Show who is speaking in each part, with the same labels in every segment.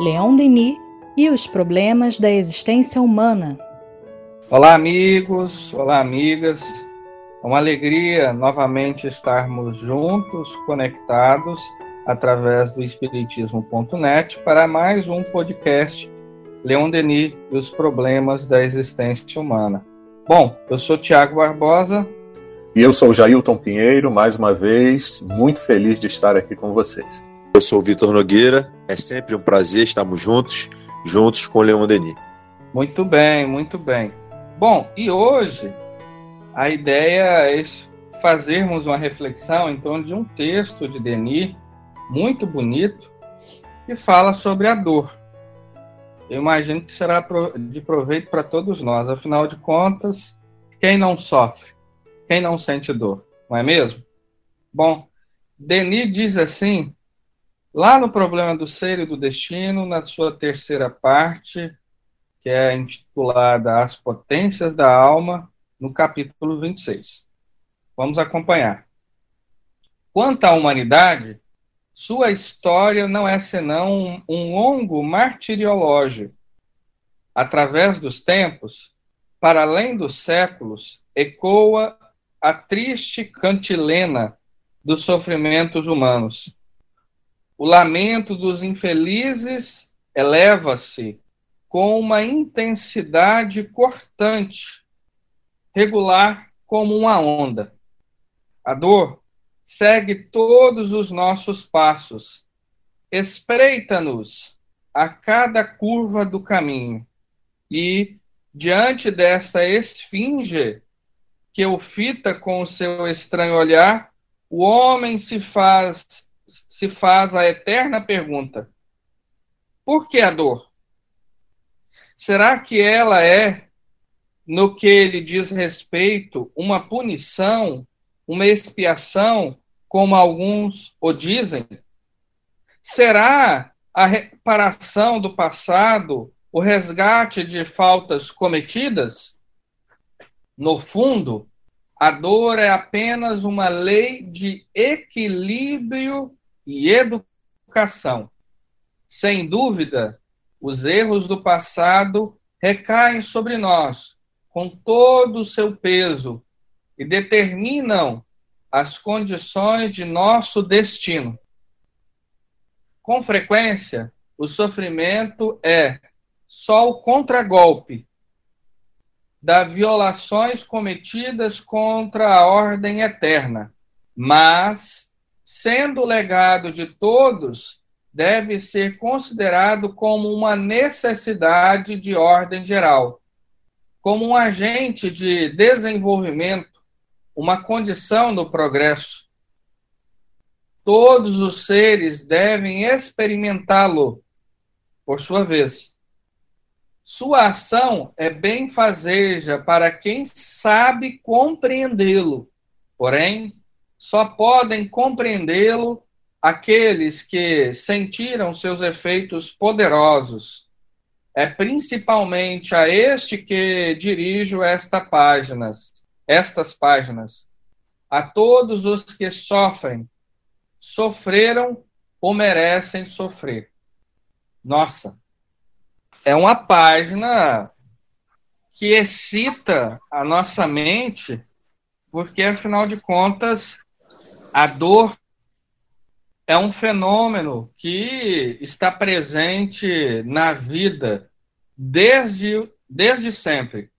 Speaker 1: Leon Denis e os problemas da existência humana.
Speaker 2: Olá, amigos, olá, amigas. É uma alegria novamente estarmos juntos, conectados através do Espiritismo.net para mais um podcast Leon Denis e os problemas da existência humana. Bom, eu sou Tiago Barbosa.
Speaker 3: E eu sou Jailton Pinheiro, mais uma vez, muito feliz de estar aqui com vocês.
Speaker 4: Eu sou o Vitor Nogueira, é sempre um prazer estarmos juntos, juntos com o Leon Denis.
Speaker 2: Muito bem, muito bem. Bom, e hoje a ideia é fazermos uma reflexão em torno de um texto de Denis muito bonito que fala sobre a dor. Eu imagino que será de proveito para todos nós. Afinal de contas, quem não sofre? Quem não sente dor? Não é mesmo? Bom, Denis diz assim Lá no Problema do Ser e do Destino, na sua terceira parte, que é intitulada As Potências da Alma, no capítulo 26. Vamos acompanhar. Quanto à humanidade, sua história não é senão um longo martiriológio. Através dos tempos, para além dos séculos, ecoa a triste cantilena dos sofrimentos humanos o lamento dos infelizes eleva-se com uma intensidade cortante, regular como uma onda. A dor segue todos os nossos passos, espreita-nos a cada curva do caminho e, diante desta esfinge que o fita com o seu estranho olhar, o homem se faz se faz a eterna pergunta: por que a dor? Será que ela é, no que ele diz respeito, uma punição, uma expiação, como alguns o dizem? Será a reparação do passado, o resgate de faltas cometidas? No fundo, a dor é apenas uma lei de equilíbrio e educação. Sem dúvida, os erros do passado recaem sobre nós com todo o seu peso e determinam as condições de nosso destino. Com frequência, o sofrimento é só o contragolpe das violações cometidas contra a ordem eterna, mas sendo legado de todos, deve ser considerado como uma necessidade de ordem geral, como um agente de desenvolvimento, uma condição do progresso. Todos os seres devem experimentá-lo, por sua vez. Sua ação é benfazeja para quem sabe compreendê-lo, porém, só podem compreendê-lo aqueles que sentiram seus efeitos poderosos. É principalmente a este que dirijo esta páginas, estas páginas. A todos os que sofrem, sofreram ou merecem sofrer. Nossa, é uma página que excita a nossa mente, porque afinal de contas a dor é um fenômeno que está presente na vida desde, desde sempre.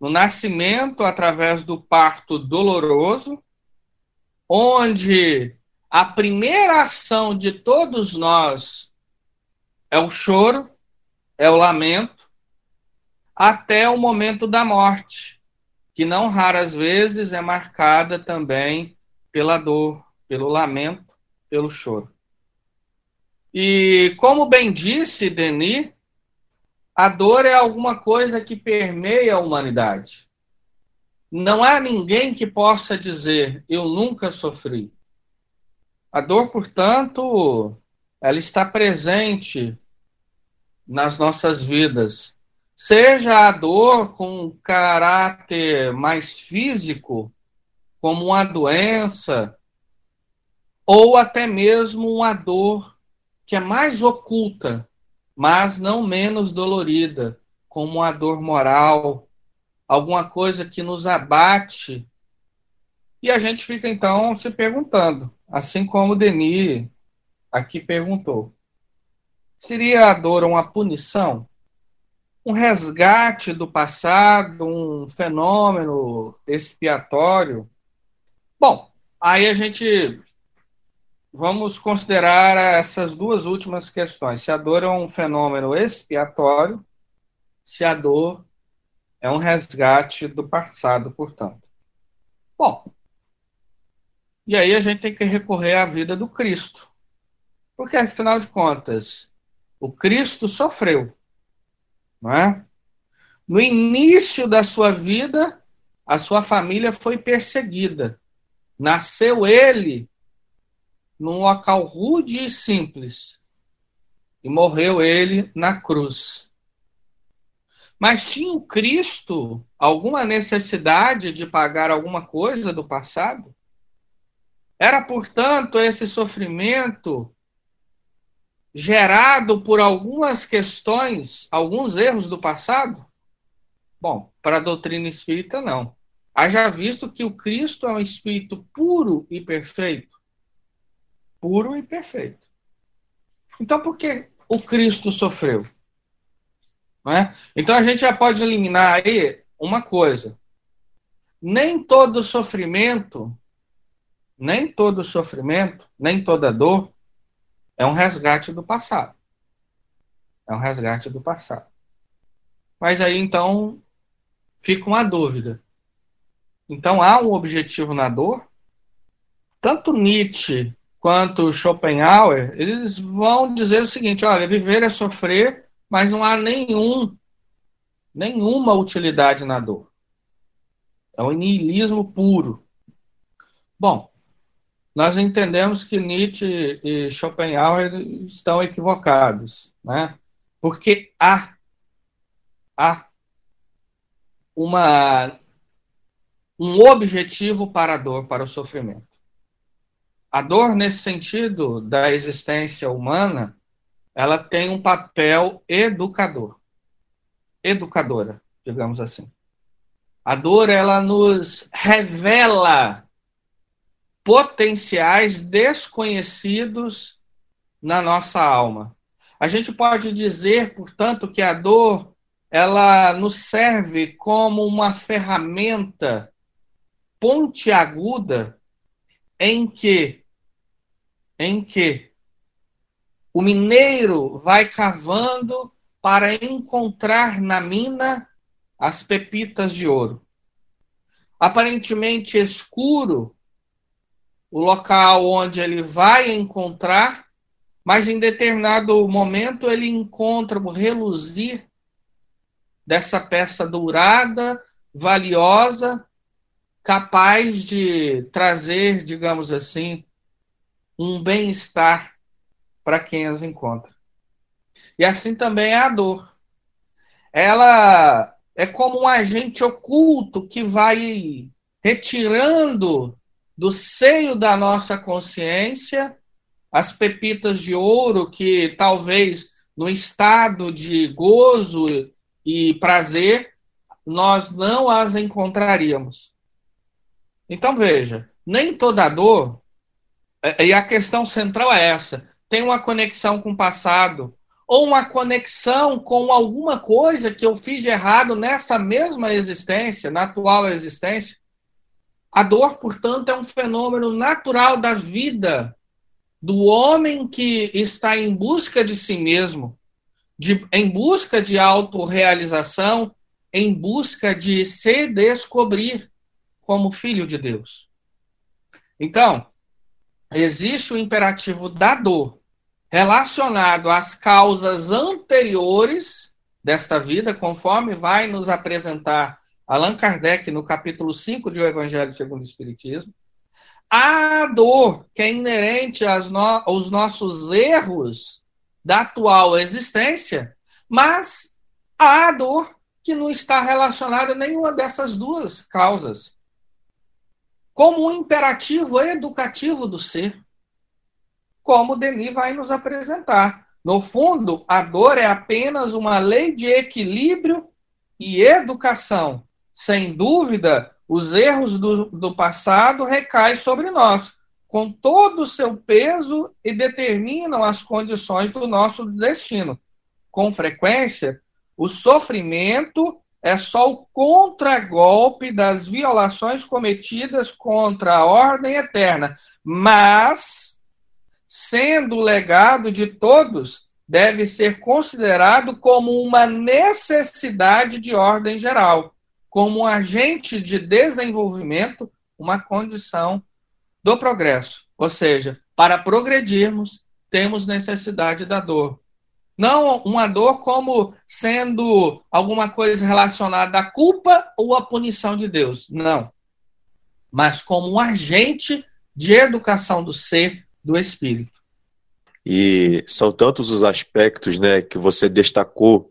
Speaker 2: No nascimento, através do parto doloroso, onde a primeira ação de todos nós é o choro, é o lamento, até o momento da morte, que não raras vezes é marcada também pela dor, pelo lamento, pelo choro. E como bem disse Denis, a dor é alguma coisa que permeia a humanidade. Não há ninguém que possa dizer eu nunca sofri. A dor, portanto, ela está presente nas nossas vidas. Seja a dor com caráter mais físico, como uma doença, ou até mesmo uma dor que é mais oculta, mas não menos dolorida, como uma dor moral, alguma coisa que nos abate. E a gente fica então se perguntando, assim como Denis aqui perguntou: seria a dor uma punição? Um resgate do passado, um fenômeno expiatório? Bom, aí a gente vamos considerar essas duas últimas questões. Se a dor é um fenômeno expiatório, se a dor é um resgate do passado, portanto. Bom, e aí a gente tem que recorrer à vida do Cristo. Porque, afinal de contas, o Cristo sofreu. Não é? No início da sua vida, a sua família foi perseguida. Nasceu ele num local rude e simples. E morreu ele na cruz. Mas tinha o Cristo alguma necessidade de pagar alguma coisa do passado? Era, portanto, esse sofrimento gerado por algumas questões, alguns erros do passado? Bom, para a doutrina espírita, não. Haja visto que o Cristo é um espírito puro e perfeito puro e perfeito. Então, por que o Cristo sofreu? É? Então, a gente já pode eliminar aí uma coisa. Nem todo sofrimento, nem todo sofrimento, nem toda dor é um resgate do passado. É um resgate do passado. Mas aí, então, fica uma dúvida. Então, há um objetivo na dor? Tanto Nietzsche quanto Schopenhauer, eles vão dizer o seguinte: olha, viver é sofrer, mas não há nenhum, nenhuma utilidade na dor. É um niilismo puro. Bom, nós entendemos que Nietzsche e Schopenhauer estão equivocados, né? Porque há, há uma, um objetivo para a dor, para o sofrimento a dor, nesse sentido da existência humana, ela tem um papel educador, educadora, digamos assim. A dor, ela nos revela potenciais desconhecidos na nossa alma. A gente pode dizer, portanto, que a dor ela nos serve como uma ferramenta pontiaguda em que em que o mineiro vai cavando para encontrar na mina as pepitas de ouro. Aparentemente escuro o local onde ele vai encontrar, mas em determinado momento ele encontra o reluzir dessa peça dourada, valiosa, capaz de trazer, digamos assim, um bem-estar para quem as encontra. E assim também é a dor. Ela é como um agente oculto que vai retirando do seio da nossa consciência as pepitas de ouro que talvez no estado de gozo e prazer nós não as encontraríamos. Então veja, nem toda dor é, e a questão central é essa: tem uma conexão com o passado, ou uma conexão com alguma coisa que eu fiz de errado nessa mesma existência, na atual existência. A dor, portanto, é um fenômeno natural da vida do homem que está em busca de si mesmo, de, em busca de autorrealização, em busca de se descobrir como filho de Deus. Então, existe o imperativo da dor relacionado às causas anteriores desta vida, conforme vai nos apresentar Allan Kardec no capítulo 5 de O Evangelho segundo o Espiritismo. A dor que é inerente no aos nossos erros da atual existência, mas a dor que não está relacionada a nenhuma dessas duas causas como um imperativo educativo do ser, como Denis vai nos apresentar. No fundo, a dor é apenas uma lei de equilíbrio e educação. Sem dúvida, os erros do, do passado recaem sobre nós, com todo o seu peso e determinam as condições do nosso destino. Com frequência, o sofrimento é só o contragolpe das violações cometidas contra a ordem eterna, mas, sendo o legado de todos, deve ser considerado como uma necessidade de ordem geral, como um agente de desenvolvimento, uma condição do progresso. Ou seja, para progredirmos, temos necessidade da dor. Não uma dor como sendo alguma coisa relacionada à culpa ou à punição de Deus. Não. Mas como um agente de educação do ser, do espírito.
Speaker 4: E são tantos os aspectos né, que você destacou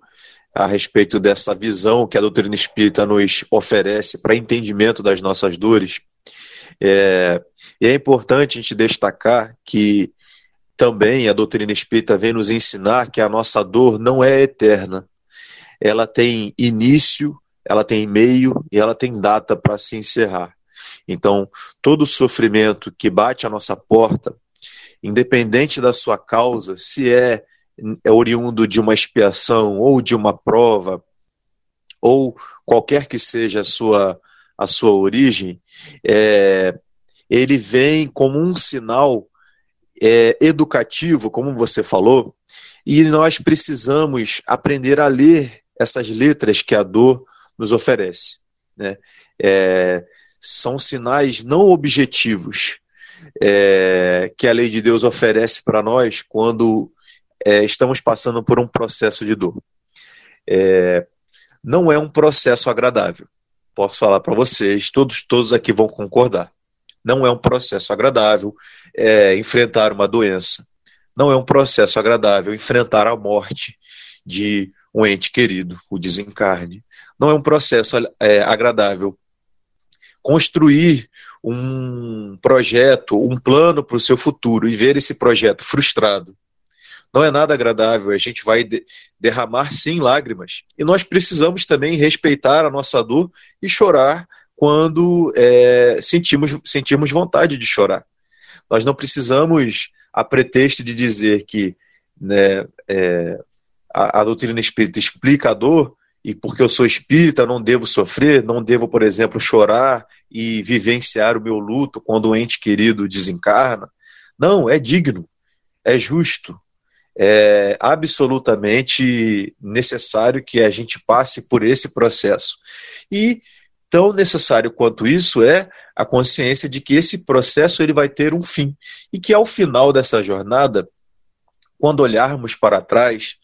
Speaker 4: a respeito dessa visão que a doutrina espírita nos oferece para entendimento das nossas dores. É, e é importante a gente destacar que também a doutrina espírita vem nos ensinar que a nossa dor não é eterna. Ela tem início, ela tem meio e ela tem data para se encerrar. Então, todo sofrimento que bate à nossa porta, independente da sua causa, se é, é oriundo de uma expiação ou de uma prova, ou qualquer que seja a sua, a sua origem, é, ele vem como um sinal é, educativo, como você falou, e nós precisamos aprender a ler essas letras que a dor nos oferece. Né? É, são sinais não objetivos é, que a lei de Deus oferece para nós quando é, estamos passando por um processo de dor. É, não é um processo agradável. Posso falar para vocês, todos, todos aqui vão concordar. Não é um processo agradável é, enfrentar uma doença. Não é um processo agradável enfrentar a morte de um ente querido, o desencarne. Não é um processo é, agradável construir um projeto, um plano para o seu futuro e ver esse projeto frustrado. Não é nada agradável, a gente vai de derramar sim lágrimas. E nós precisamos também respeitar a nossa dor e chorar quando é, sentimos, sentimos vontade de chorar. Nós não precisamos, a pretexto de dizer que né, é, a, a doutrina espírita explica a dor, e porque eu sou espírita, não devo sofrer, não devo, por exemplo, chorar e vivenciar o meu luto quando um ente querido desencarna. Não, é digno, é justo, é absolutamente necessário que a gente passe por esse processo. E Tão necessário quanto isso é a consciência de que esse processo ele vai ter um fim e que ao final dessa jornada, quando olharmos para trás,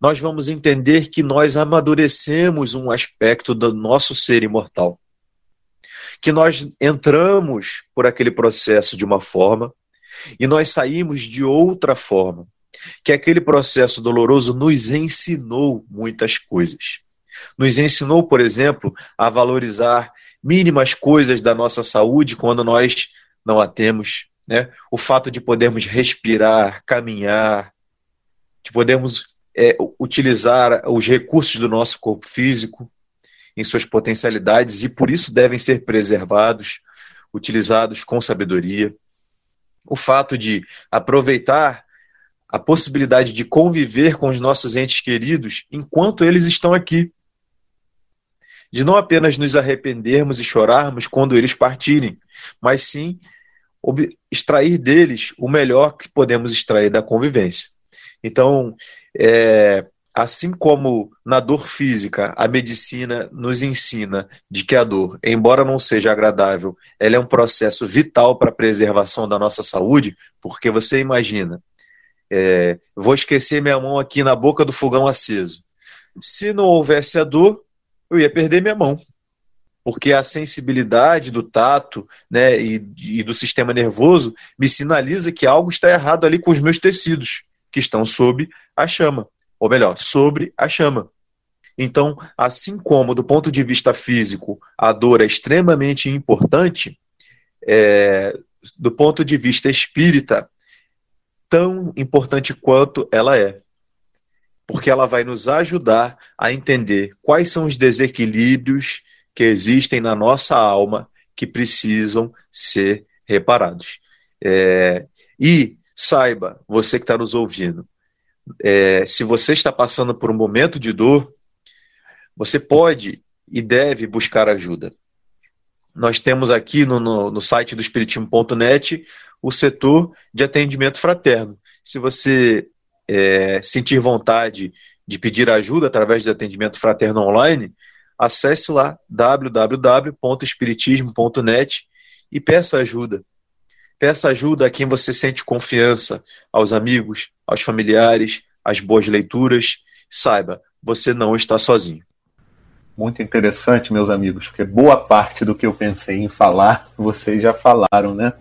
Speaker 4: nós vamos entender que nós amadurecemos um aspecto do nosso ser imortal. Que nós entramos por aquele processo de uma forma e nós saímos de outra forma. Que aquele processo doloroso nos ensinou muitas coisas. Nos ensinou, por exemplo, a valorizar mínimas coisas da nossa saúde quando nós não a temos. Né? O fato de podermos respirar, caminhar, de podermos é, utilizar os recursos do nosso corpo físico em suas potencialidades e por isso devem ser preservados, utilizados com sabedoria. O fato de aproveitar a possibilidade de conviver com os nossos entes queridos enquanto eles estão aqui de não apenas nos arrependermos e chorarmos quando eles partirem, mas sim extrair deles o melhor que podemos extrair da convivência. Então, é, assim como na dor física, a medicina nos ensina de que a dor, embora não seja agradável, ela é um processo vital para a preservação da nossa saúde, porque você imagina, é, vou esquecer minha mão aqui na boca do fogão aceso. Se não houvesse a dor, eu ia perder minha mão. Porque a sensibilidade do tato né, e, e do sistema nervoso me sinaliza que algo está errado ali com os meus tecidos, que estão sob a chama. Ou melhor, sobre a chama. Então, assim como do ponto de vista físico a dor é extremamente importante, é, do ponto de vista espírita, tão importante quanto ela é. porque ela vai nos ajudar a entender quais são os desequilíbrios que existem na nossa alma que precisam ser reparados. É, e saiba, você que está nos ouvindo, é, se você está passando por um momento de dor, você pode e deve buscar ajuda. Nós temos aqui no, no, no site do Espiritismo.net o setor de atendimento fraterno. Se você é, sentir vontade de pedir ajuda através de atendimento fraterno online, acesse lá www.espiritismo.net e peça ajuda. Peça ajuda a quem você sente confiança, aos amigos, aos familiares, às boas leituras. Saiba, você não está sozinho.
Speaker 3: Muito interessante, meus amigos, porque boa parte do que eu pensei em falar, vocês já falaram, né?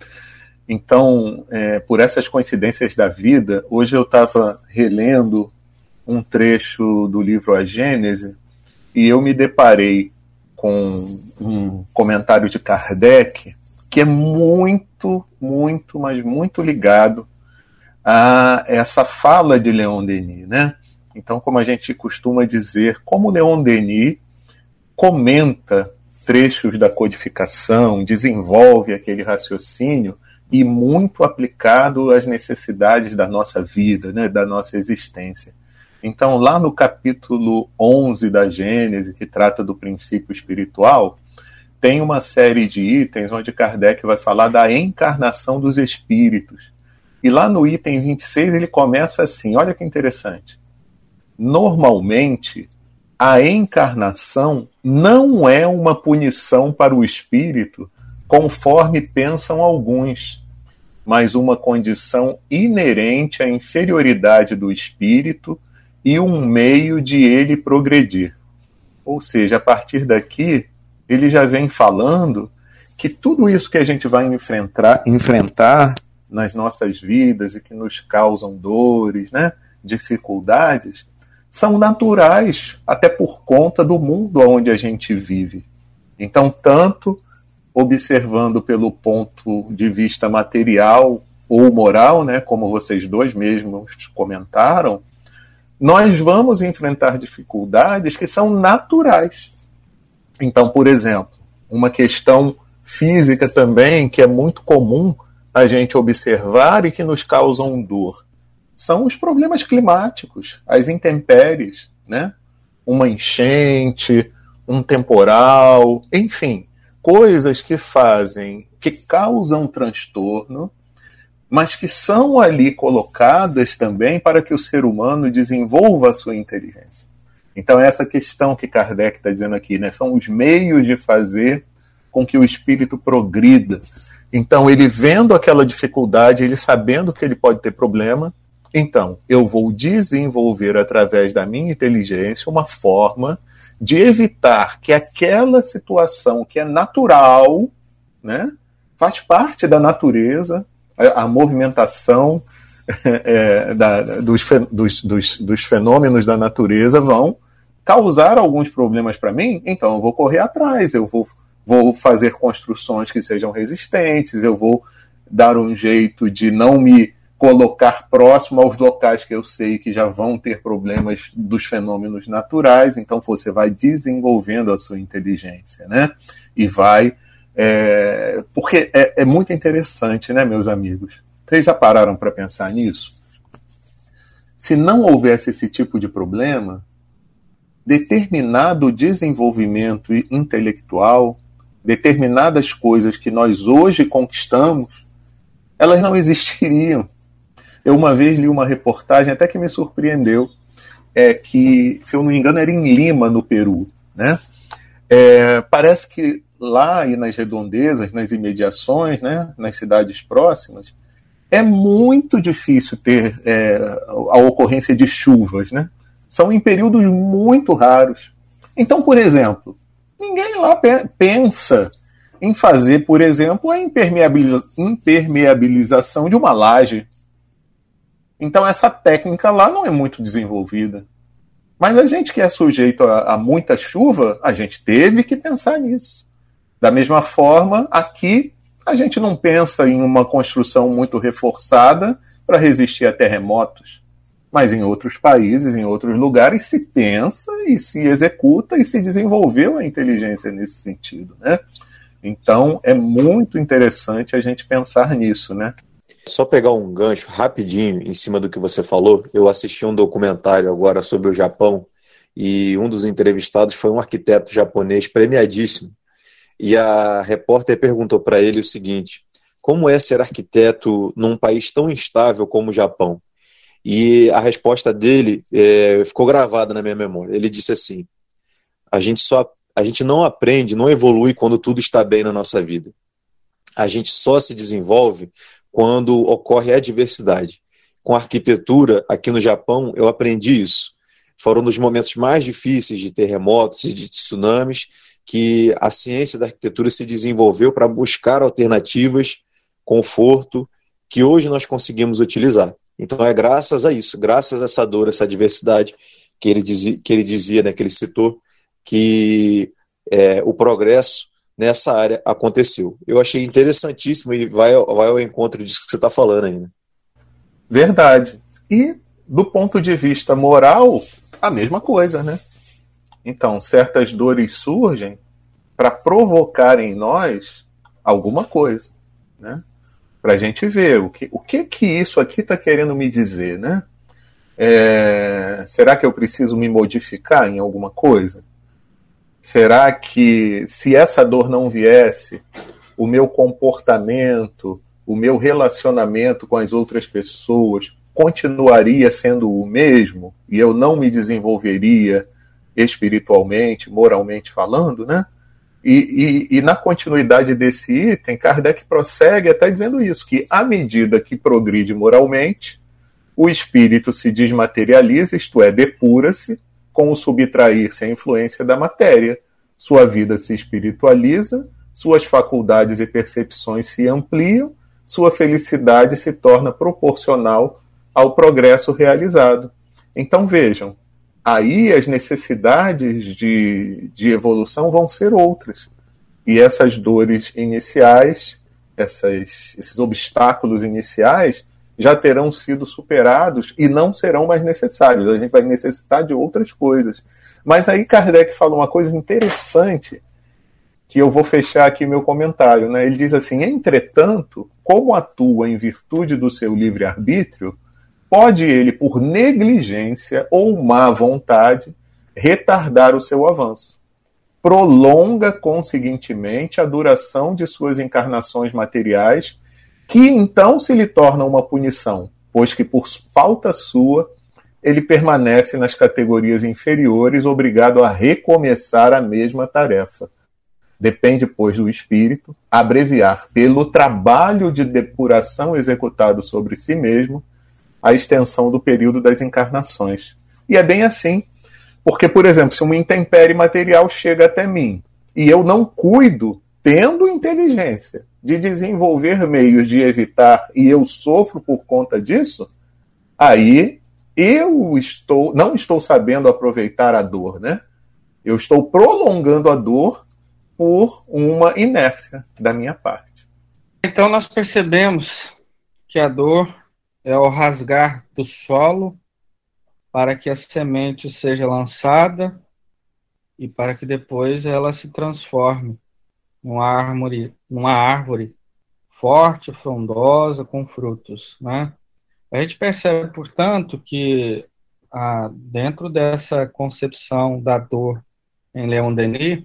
Speaker 3: Então, é, por essas coincidências da vida, hoje eu estava relendo um trecho do livro A Gênese e eu me deparei com um comentário de Kardec que é muito, muito, mas muito ligado a essa fala de Leon Denis, né? Então, como a gente costuma dizer, como Leon Denis comenta trechos da codificação, desenvolve aquele raciocínio, e muito aplicado às necessidades da nossa vida, né, da nossa existência. Então, lá no capítulo 11 da Gênese, que trata do princípio espiritual, tem uma série de itens onde Kardec vai falar da encarnação dos espíritos. E lá no item 26 ele começa assim: olha que interessante. Normalmente, a encarnação não é uma punição para o espírito conforme pensam alguns, mas uma condição inerente à inferioridade do espírito e um meio de ele progredir. Ou seja, a partir daqui, ele já vem falando que tudo isso que a gente vai enfrentar, enfrentar nas nossas vidas e que nos causam dores, né, dificuldades, são naturais, até por conta do mundo onde a gente vive. Então, tanto observando pelo ponto de vista material ou moral, né, como vocês dois mesmos comentaram, nós vamos enfrentar dificuldades que são naturais. Então, por exemplo, uma questão física também que é muito comum a gente observar e que nos causam dor são os problemas climáticos, as intempéries, né? Uma enchente, um temporal, enfim, coisas que fazem, que causam transtorno, mas que são ali colocadas também para que o ser humano desenvolva a sua inteligência. Então, essa questão que Kardec está dizendo aqui, né, são os meios de fazer com que o espírito progrida. Então, ele vendo aquela dificuldade, ele sabendo que ele pode ter problema, então, eu vou desenvolver através da minha inteligência uma forma de evitar que aquela situação que é natural, né, faz parte da natureza, a, a movimentação é, da, dos, dos, dos, dos fenômenos da natureza vão causar alguns problemas para mim, então eu vou correr atrás, eu vou, vou fazer construções que sejam resistentes, eu vou dar um jeito de não me colocar próximo aos locais que eu sei que já vão ter problemas dos fenômenos naturais, então você vai desenvolvendo a sua inteligência, né? E vai. É, porque é, é muito interessante, né, meus amigos? Vocês já pararam para pensar nisso? Se não houvesse esse tipo de problema, determinado desenvolvimento intelectual, determinadas coisas que nós hoje conquistamos, elas não existiriam eu uma vez li uma reportagem até que me surpreendeu, é que, se eu não me engano, era em Lima, no Peru, né? É, parece que lá e nas redondezas, nas imediações, né, nas cidades próximas, é muito difícil ter é, a ocorrência de chuvas, né? São em períodos muito raros. Então, por exemplo, ninguém lá pensa em fazer, por exemplo, a impermeabilização de uma laje. Então essa técnica lá não é muito desenvolvida. Mas a gente que é sujeito a, a muita chuva, a gente teve que pensar nisso. Da mesma forma, aqui a gente não pensa em uma construção muito reforçada para resistir a terremotos. Mas em outros países, em outros lugares, se pensa e se executa e se desenvolveu a inteligência nesse sentido, né? Então é muito interessante a gente pensar nisso, né?
Speaker 4: Só pegar um gancho rapidinho em cima do que você falou. Eu assisti um documentário agora sobre o Japão e um dos entrevistados foi um arquiteto japonês premiadíssimo. E a repórter perguntou para ele o seguinte: como é ser arquiteto num país tão instável como o Japão? E a resposta dele é, ficou gravada na minha memória. Ele disse assim: a gente só a gente não aprende, não evolui quando tudo está bem na nossa vida. A gente só se desenvolve quando ocorre adversidade. Com a arquitetura, aqui no Japão, eu aprendi isso. Foram nos momentos mais difíceis de terremotos e de tsunamis que a ciência da arquitetura se desenvolveu para buscar alternativas, conforto, que hoje nós conseguimos utilizar. Então é graças a isso, graças a essa dor, essa adversidade que ele dizia, que ele, dizia né, que ele citou, que é, o progresso nessa área aconteceu. Eu achei interessantíssimo e vai, vai ao encontro disso que você está falando aí. Né?
Speaker 3: Verdade. E do ponto de vista moral, a mesma coisa, né? Então, certas dores surgem para provocar em nós alguma coisa, né? Para a gente ver o que, o que que isso aqui está querendo me dizer, né? É, será que eu preciso me modificar em alguma coisa? Será que se essa dor não viesse, o meu comportamento, o meu relacionamento com as outras pessoas continuaria sendo o mesmo e eu não me desenvolveria espiritualmente, moralmente falando, né? E, e, e, na continuidade desse item, Kardec prossegue até dizendo isso: que à medida que progride moralmente, o espírito se desmaterializa, isto é, depura-se, com o subtrair-se à influência da matéria. Sua vida se espiritualiza, suas faculdades e percepções se ampliam, sua felicidade se torna proporcional ao progresso realizado. Então vejam, aí as necessidades de, de evolução vão ser outras. E essas dores iniciais, essas, esses obstáculos iniciais, já terão sido superados e não serão mais necessários. A gente vai necessitar de outras coisas. Mas aí Kardec fala uma coisa interessante que eu vou fechar aqui meu comentário. Né? Ele diz assim: entretanto, como atua em virtude do seu livre-arbítrio, pode ele, por negligência ou má vontade, retardar o seu avanço. Prolonga, conseguintemente, a duração de suas encarnações materiais que então se lhe torna uma punição, pois que por falta sua ele permanece nas categorias inferiores, obrigado a recomeçar a mesma tarefa. Depende, pois, do espírito abreviar, pelo trabalho de depuração executado sobre si mesmo, a extensão do período das encarnações. E é bem assim, porque, por exemplo, se uma intempérie material chega até mim e eu não cuido, tendo inteligência, de desenvolver meios de evitar e eu sofro por conta disso, aí eu estou não estou sabendo aproveitar a dor, né? Eu estou prolongando a dor por uma inércia da minha parte.
Speaker 2: Então nós percebemos que a dor é o rasgar do solo para que a semente seja lançada e para que depois ela se transforme numa árvore, numa árvore forte, frondosa, com frutos, né? A gente percebe, portanto, que ah, dentro dessa concepção da dor em Leon Denis,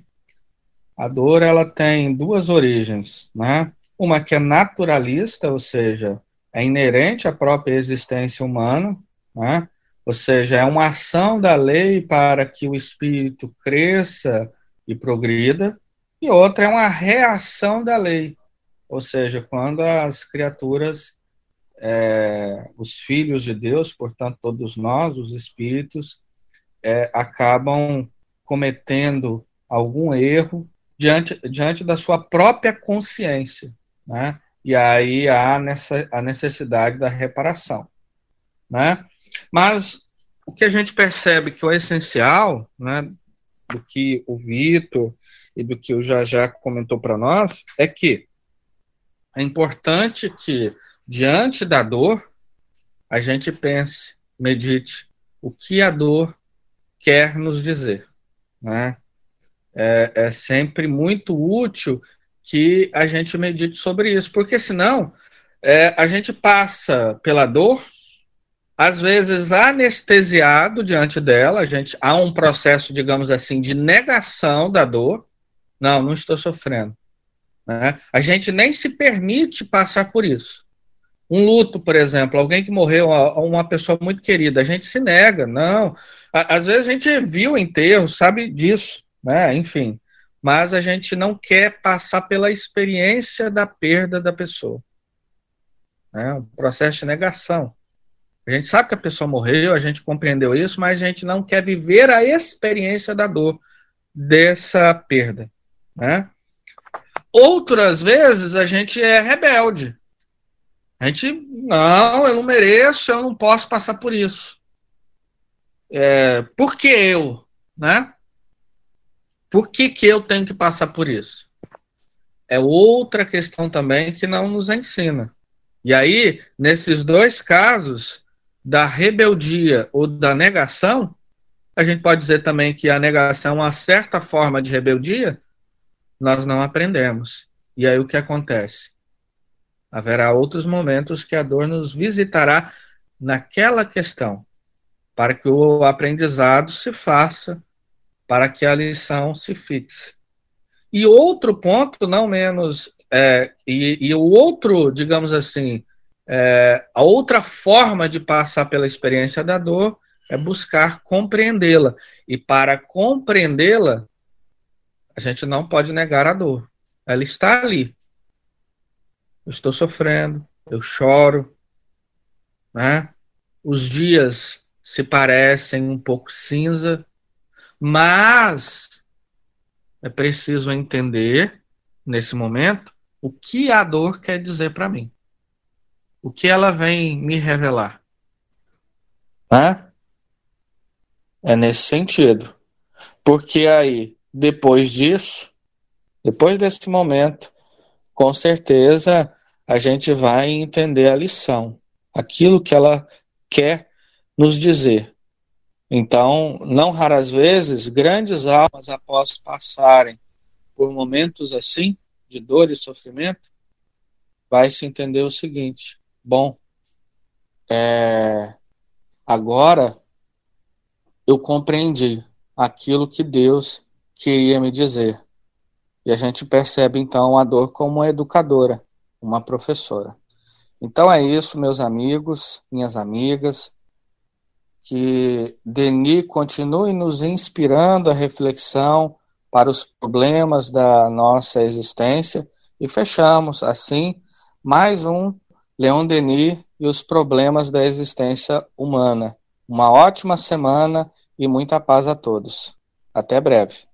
Speaker 2: a dor ela tem duas origens, né? Uma que é naturalista, ou seja, é inerente à própria existência humana, né? Ou seja, é uma ação da lei para que o espírito cresça e progrida, e outra é uma reação da lei, ou seja, quando as criaturas, é, os filhos de Deus, portanto, todos nós, os espíritos, é, acabam cometendo algum erro diante, diante da sua própria consciência, né? E aí há nessa, a necessidade da reparação, né? Mas o que a gente percebe que o essencial, né, do que o Vitor e do que o Jajá comentou para nós, é que é importante que, diante da dor, a gente pense medite o que a dor quer nos dizer. Né? É, é sempre muito útil que a gente medite sobre isso, porque senão é, a gente passa pela dor, às vezes anestesiado diante dela, a gente há um processo, digamos assim, de negação da dor. Não, não estou sofrendo. Né? A gente nem se permite passar por isso. Um luto, por exemplo, alguém que morreu, uma pessoa muito querida, a gente se nega, não. Às vezes a gente viu o enterro, sabe disso, né? Enfim, mas a gente não quer passar pela experiência da perda da pessoa. É um processo de negação. A gente sabe que a pessoa morreu, a gente compreendeu isso, mas a gente não quer viver a experiência da dor dessa perda. Né? Outras vezes a gente é rebelde. A gente, não, eu não mereço, eu não posso passar por isso. É, por que eu? Né? Por que, que eu tenho que passar por isso? É outra questão também que não nos ensina. E aí, nesses dois casos, da rebeldia ou da negação, a gente pode dizer também que a negação é uma certa forma de rebeldia, nós não aprendemos. E aí o que acontece? Haverá outros momentos que a dor nos visitará naquela questão, para que o aprendizado se faça, para que a lição se fixe. E outro ponto, não menos é, e, e, o outro, digamos assim, é, a outra forma de passar pela experiência da dor é buscar compreendê-la. E para compreendê-la, a gente não pode negar a dor. Ela está ali. Eu estou sofrendo, eu choro, né? Os dias se parecem um pouco cinza, mas é preciso entender nesse momento o que a dor quer dizer para mim. O que ela vem me revelar. Né? É nesse sentido. Porque aí, depois disso, depois desse momento, com certeza a gente vai entender a lição, aquilo que ela quer nos dizer. Então, não raras vezes, grandes almas, após passarem por momentos assim, de dor e sofrimento, vai se entender o seguinte: bom, é, agora eu compreendi aquilo que Deus queria me dizer. E a gente percebe então a dor como uma educadora, uma professora. Então é isso, meus amigos, minhas amigas. Que Denis continue nos inspirando a reflexão, para os problemas da nossa existência e fechamos assim mais um Leon Denis e os problemas da existência humana. Uma ótima semana e muita paz a todos. Até breve.